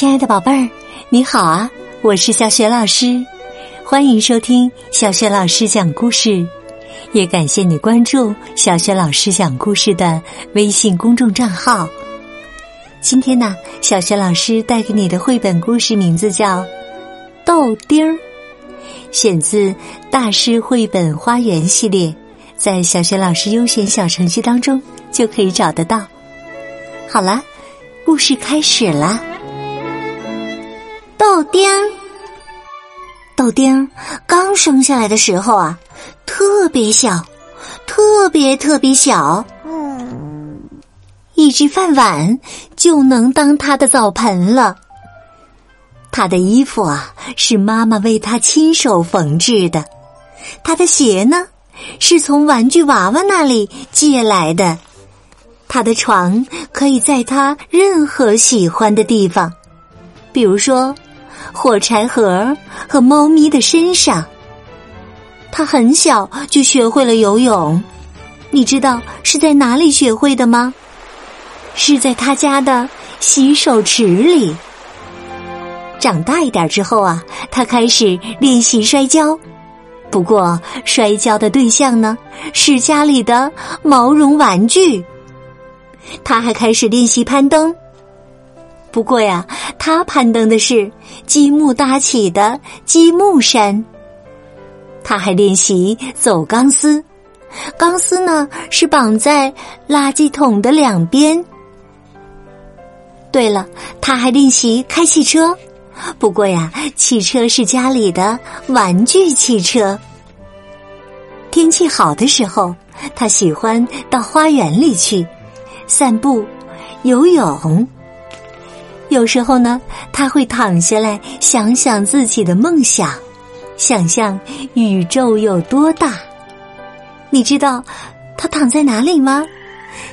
亲爱的宝贝儿，你好啊！我是小雪老师，欢迎收听小雪老师讲故事，也感谢你关注小雪老师讲故事的微信公众账号。今天呢，小雪老师带给你的绘本故事名字叫《豆丁儿》，选自大师绘本花园系列，在小雪老师优选小程序当中就可以找得到。好了，故事开始了。豆丁，豆丁刚生下来的时候啊，特别小，特别特别小。嗯，一只饭碗就能当他的澡盆了。他的衣服啊，是妈妈为他亲手缝制的；他的鞋呢，是从玩具娃娃那里借来的；他的床可以在他任何喜欢的地方，比如说。火柴盒和猫咪的身上，他很小就学会了游泳。你知道是在哪里学会的吗？是在他家的洗手池里。长大一点之后啊，他开始练习摔跤，不过摔跤的对象呢是家里的毛绒玩具。他还开始练习攀登。不过呀，他攀登的是积木搭起的积木山。他还练习走钢丝，钢丝呢是绑在垃圾桶的两边。对了，他还练习开汽车。不过呀，汽车是家里的玩具汽车。天气好的时候，他喜欢到花园里去散步、游泳。有时候呢，他会躺下来想想自己的梦想，想象宇宙有多大。你知道他躺在哪里吗？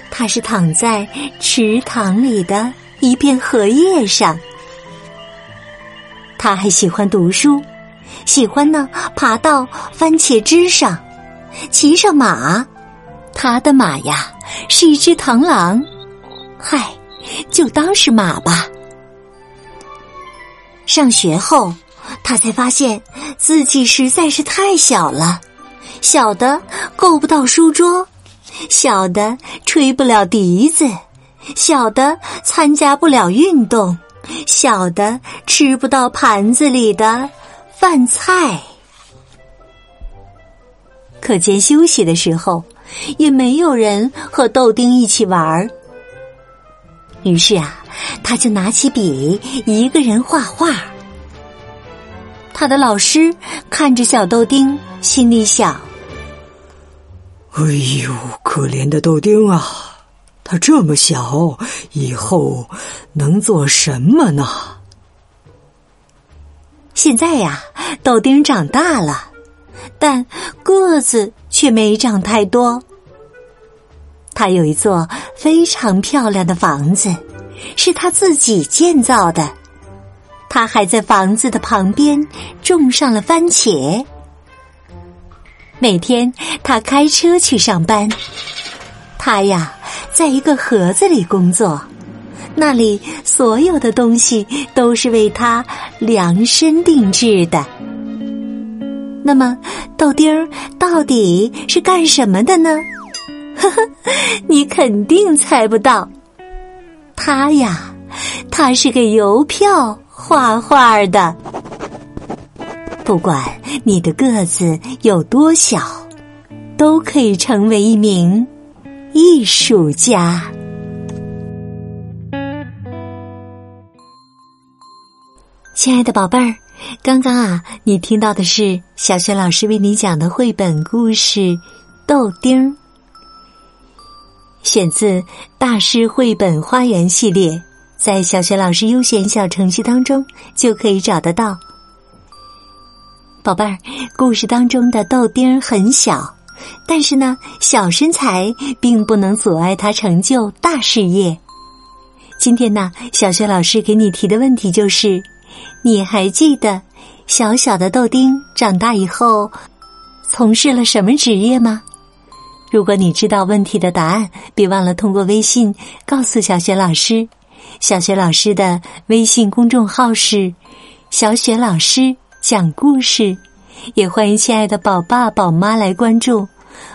他是躺在池塘里的一片荷叶上。他还喜欢读书，喜欢呢爬到番茄枝上，骑上马。他的马呀是一只螳螂，嗨，就当是马吧。上学后，他才发现自己实在是太小了，小的够不到书桌，小的吹不了笛子，小的参加不了运动，小的吃不到盘子里的饭菜。课间休息的时候，也没有人和豆丁一起玩儿。于是啊。他就拿起笔，一个人画画。他的老师看着小豆丁，心里想：“哎呦，可怜的豆丁啊！他这么小，以后能做什么呢？”现在呀，豆丁长大了，但个子却没长太多。他有一座非常漂亮的房子。是他自己建造的，他还在房子的旁边种上了番茄。每天他开车去上班，他呀在一个盒子里工作，那里所有的东西都是为他量身定制的。那么豆丁儿到底是干什么的呢？呵呵，你肯定猜不到。他呀，他是给邮票画画的。不管你的个子有多小，都可以成为一名艺术家。亲爱的宝贝儿，刚刚啊，你听到的是小雪老师为你讲的绘本故事《豆丁儿》。选自大师绘本花园系列，在小学老师优选小程序当中就可以找得到。宝贝儿，故事当中的豆丁很小，但是呢，小身材并不能阻碍他成就大事业。今天呢，小学老师给你提的问题就是：你还记得小小的豆丁长大以后从事了什么职业吗？如果你知道问题的答案，别忘了通过微信告诉小雪老师，小雪老师的微信公众号是“小雪老师讲故事”，也欢迎亲爱的宝爸宝妈来关注，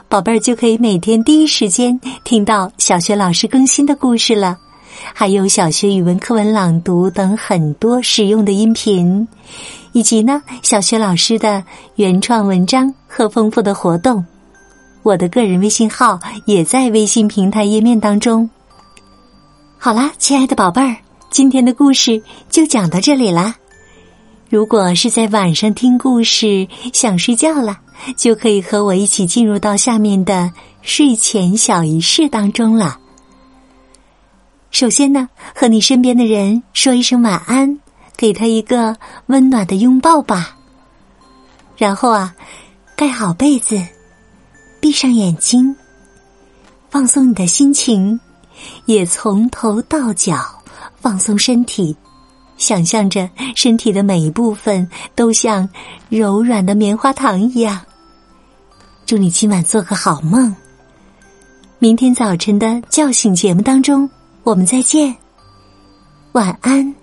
宝贝儿就可以每天第一时间听到小雪老师更新的故事了。还有小学语文课文朗读等很多实用的音频，以及呢小学老师的原创文章和丰富的活动。我的个人微信号也在微信平台页面当中。好啦，亲爱的宝贝儿，今天的故事就讲到这里啦。如果是在晚上听故事想睡觉了，就可以和我一起进入到下面的睡前小仪式当中了。首先呢，和你身边的人说一声晚安，给他一个温暖的拥抱吧。然后啊，盖好被子，闭上眼睛，放松你的心情，也从头到脚放松身体，想象着身体的每一部分都像柔软的棉花糖一样。祝你今晚做个好梦。明天早晨的叫醒节目当中。我们再见，晚安。